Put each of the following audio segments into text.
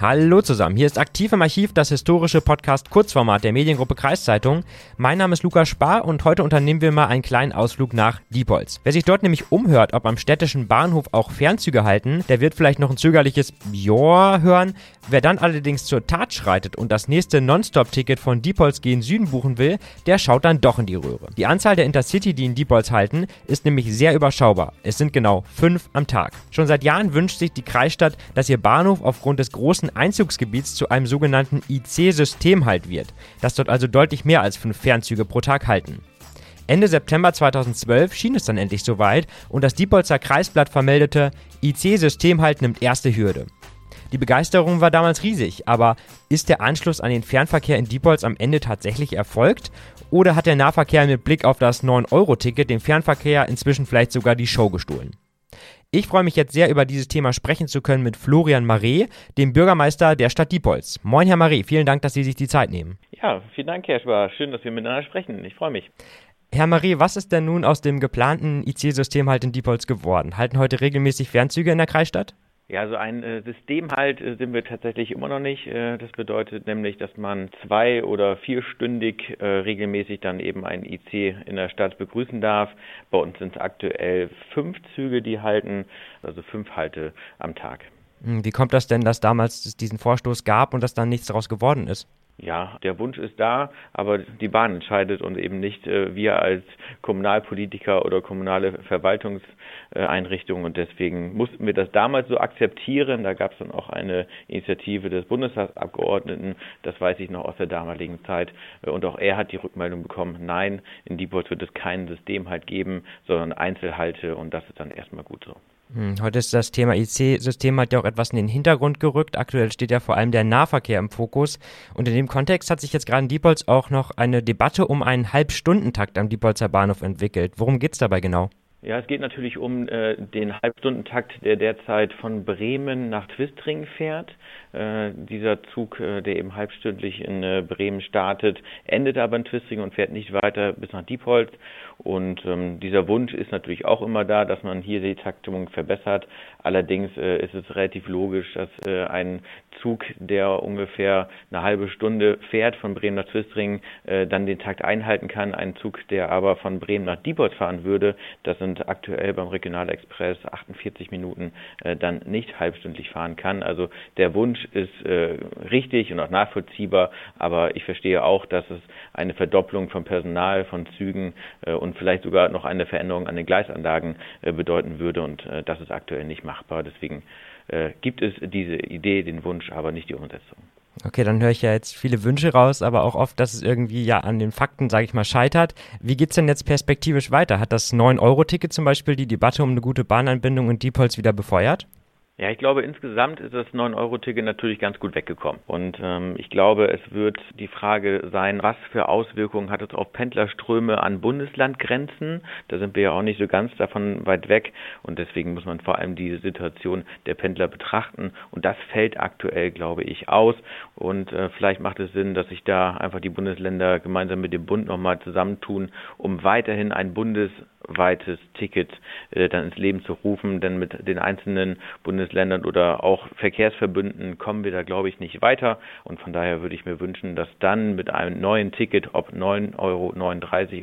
Hallo zusammen, hier ist aktiv im Archiv das historische Podcast Kurzformat der Mediengruppe Kreiszeitung. Mein Name ist Lukas Spar und heute unternehmen wir mal einen kleinen Ausflug nach Diepholz. Wer sich dort nämlich umhört, ob am städtischen Bahnhof auch Fernzüge halten, der wird vielleicht noch ein zögerliches Joa hören. Wer dann allerdings zur Tat schreitet und das nächste Nonstop-Ticket von Diepholz gegen Süden buchen will, der schaut dann doch in die Röhre. Die Anzahl der Intercity, die in Diepholz halten, ist nämlich sehr überschaubar. Es sind genau fünf am Tag. Schon seit Jahren wünscht sich die Kreisstadt, dass ihr Bahnhof aufgrund des großen großen Einzugsgebiets zu einem sogenannten IC-Systemhalt wird, das dort also deutlich mehr als fünf Fernzüge pro Tag halten. Ende September 2012 schien es dann endlich soweit und das Diepolzer Kreisblatt vermeldete, IC-Systemhalt nimmt erste Hürde. Die Begeisterung war damals riesig, aber ist der Anschluss an den Fernverkehr in Diepholz am Ende tatsächlich erfolgt? Oder hat der Nahverkehr mit Blick auf das 9-Euro-Ticket dem Fernverkehr inzwischen vielleicht sogar die Show gestohlen? Ich freue mich jetzt sehr, über dieses Thema sprechen zu können mit Florian Marais, dem Bürgermeister der Stadt Diepholz. Moin, Herr Marais, vielen Dank, dass Sie sich die Zeit nehmen. Ja, vielen Dank, Herr Schwar. Schön, dass wir miteinander sprechen. Ich freue mich. Herr Marie, was ist denn nun aus dem geplanten IC-System halt in Diepholz geworden? Halten heute regelmäßig Fernzüge in der Kreisstadt? Ja, so ein äh, System halt äh, sind wir tatsächlich immer noch nicht. Äh, das bedeutet nämlich, dass man zwei- oder vierstündig äh, regelmäßig dann eben ein IC in der Stadt begrüßen darf. Bei uns sind es aktuell fünf Züge, die halten, also fünf Halte am Tag. Hm, wie kommt das denn, dass damals diesen Vorstoß gab und dass dann nichts daraus geworden ist? Ja, der Wunsch ist da, aber die Bahn entscheidet und eben nicht äh, wir als Kommunalpolitiker oder kommunale Verwaltungseinrichtungen. Und deswegen mussten wir das damals so akzeptieren. Da gab es dann auch eine Initiative des Bundestagsabgeordneten, das weiß ich noch aus der damaligen Zeit. Und auch er hat die Rückmeldung bekommen, nein, in Diepholz wird es kein System halt geben, sondern Einzelhalte und das ist dann erstmal gut so. Hm, heute ist das Thema IC-System hat ja auch etwas in den Hintergrund gerückt. Aktuell steht ja vor allem der Nahverkehr im Fokus. Und in dem Kontext hat sich jetzt gerade in Diepholz auch noch eine Debatte um einen Halbstundentakt am Diepholzer Bahnhof entwickelt. Worum geht es dabei genau? Ja, es geht natürlich um äh, den Halbstundentakt, der derzeit von Bremen nach Twistring fährt. Äh, dieser Zug, äh, der eben halbstündlich in äh, Bremen startet, endet aber in Twistring und fährt nicht weiter bis nach Diepholz. Und ähm, dieser Wunsch ist natürlich auch immer da, dass man hier die Taktung verbessert. Allerdings äh, ist es relativ logisch, dass äh, ein Zug, der ungefähr eine halbe Stunde fährt von Bremen nach Twistring, dann den Takt einhalten kann. Ein Zug, der aber von Bremen nach Diepholz fahren würde, das sind aktuell beim Regionalexpress 48 Minuten, äh, dann nicht halbstündlich fahren kann. Also der Wunsch ist äh, richtig und auch nachvollziehbar, aber ich verstehe auch, dass es eine Verdopplung von Personal, von Zügen äh, und vielleicht sogar noch eine Veränderung an den Gleisanlagen äh, bedeuten würde und äh, das ist aktuell nicht machbar. Deswegen äh, gibt es diese Idee, den Wunsch, aber nicht die Umsetzung. Okay, dann höre ich ja jetzt viele Wünsche raus, aber auch oft, dass es irgendwie ja an den Fakten, sage ich mal, scheitert. Wie geht es denn jetzt perspektivisch weiter? Hat das 9-Euro-Ticket zum Beispiel die Debatte um eine gute Bahnanbindung in Diepholz wieder befeuert? Ja, ich glaube, insgesamt ist das 9-Euro-Ticket natürlich ganz gut weggekommen. Und ähm, ich glaube, es wird die Frage sein, was für Auswirkungen hat es auf Pendlerströme an Bundeslandgrenzen? Da sind wir ja auch nicht so ganz davon weit weg. Und deswegen muss man vor allem die Situation der Pendler betrachten. Und das fällt aktuell, glaube ich, aus. Und äh, vielleicht macht es Sinn, dass sich da einfach die Bundesländer gemeinsam mit dem Bund nochmal zusammentun, um weiterhin ein Bundes weites Ticket äh, dann ins Leben zu rufen, denn mit den einzelnen Bundesländern oder auch Verkehrsverbünden kommen wir da, glaube ich, nicht weiter. Und von daher würde ich mir wünschen, dass dann mit einem neuen Ticket, ob 9,39 Euro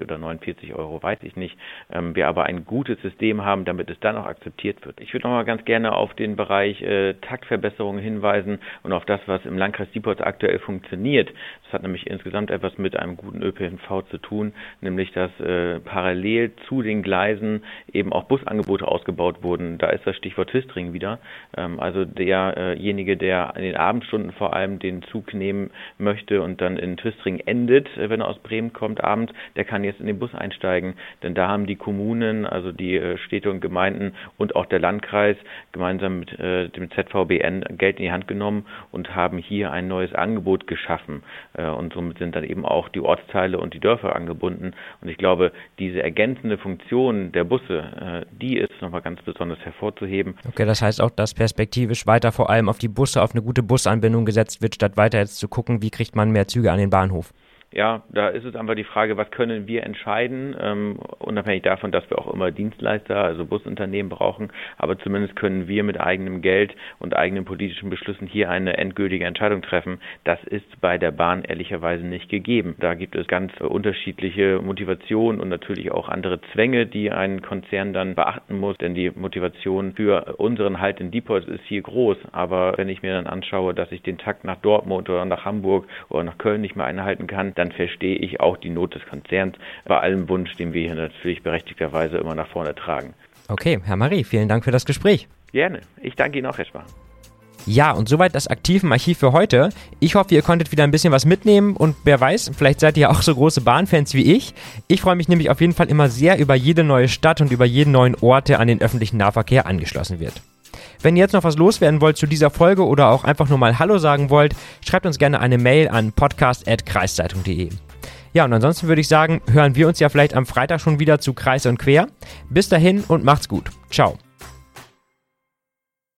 oder 49 Euro, weiß ich nicht, ähm, wir aber ein gutes System haben, damit es dann auch akzeptiert wird. Ich würde noch mal ganz gerne auf den Bereich äh, Taktverbesserungen hinweisen und auf das, was im Landkreis Diepholz aktuell funktioniert. Das hat nämlich insgesamt etwas mit einem guten ÖPNV zu tun, nämlich dass äh, parallel zu den Gleisen eben auch Busangebote ausgebaut wurden. Da ist das Stichwort Twistring wieder. Ähm, also derjenige, der in den Abendstunden vor allem den Zug nehmen möchte und dann in Twistring endet, äh, wenn er aus Bremen kommt abends, der kann jetzt in den Bus einsteigen. Denn da haben die Kommunen, also die äh, Städte und Gemeinden und auch der Landkreis gemeinsam mit äh, dem ZVBN Geld in die Hand genommen und haben hier ein neues Angebot geschaffen. und somit sind dann eben auch die Ortsteile und die Dörfer angebunden. Und ich glaube, diese ergänzende Funktion Funktion der Busse, äh, die ist nochmal ganz besonders hervorzuheben. Okay, das heißt auch, dass perspektivisch weiter vor allem auf die Busse, auf eine gute Busanbindung gesetzt wird, statt weiter jetzt zu gucken, wie kriegt man mehr Züge an den Bahnhof. Ja, da ist es einfach die Frage, was können wir entscheiden, ähm, unabhängig davon, dass wir auch immer Dienstleister, also Busunternehmen brauchen, aber zumindest können wir mit eigenem Geld und eigenen politischen Beschlüssen hier eine endgültige Entscheidung treffen. Das ist bei der Bahn ehrlicherweise nicht gegeben. Da gibt es ganz unterschiedliche Motivationen und natürlich auch andere Zwänge, die ein Konzern dann beachten muss, denn die Motivation für unseren Halt in Diepholz ist hier groß, aber wenn ich mir dann anschaue, dass ich den Takt nach Dortmund oder nach Hamburg oder nach Köln nicht mehr einhalten kann, dann verstehe ich auch die Not des Konzerns bei allem Wunsch, den wir hier natürlich berechtigterweise immer nach vorne tragen. Okay, Herr Marie, vielen Dank für das Gespräch. Gerne. Ich danke Ihnen auch, Herr Spar. Ja, und soweit das aktive Archiv für heute. Ich hoffe, ihr konntet wieder ein bisschen was mitnehmen und wer weiß, vielleicht seid ihr ja auch so große Bahnfans wie ich. Ich freue mich nämlich auf jeden Fall immer sehr über jede neue Stadt und über jeden neuen Ort, der an den öffentlichen Nahverkehr angeschlossen wird. Wenn ihr jetzt noch was loswerden wollt zu dieser Folge oder auch einfach nur mal Hallo sagen wollt, schreibt uns gerne eine Mail an podcast.kreiszeitung.de. Ja, und ansonsten würde ich sagen, hören wir uns ja vielleicht am Freitag schon wieder zu Kreis und Quer. Bis dahin und macht's gut. Ciao.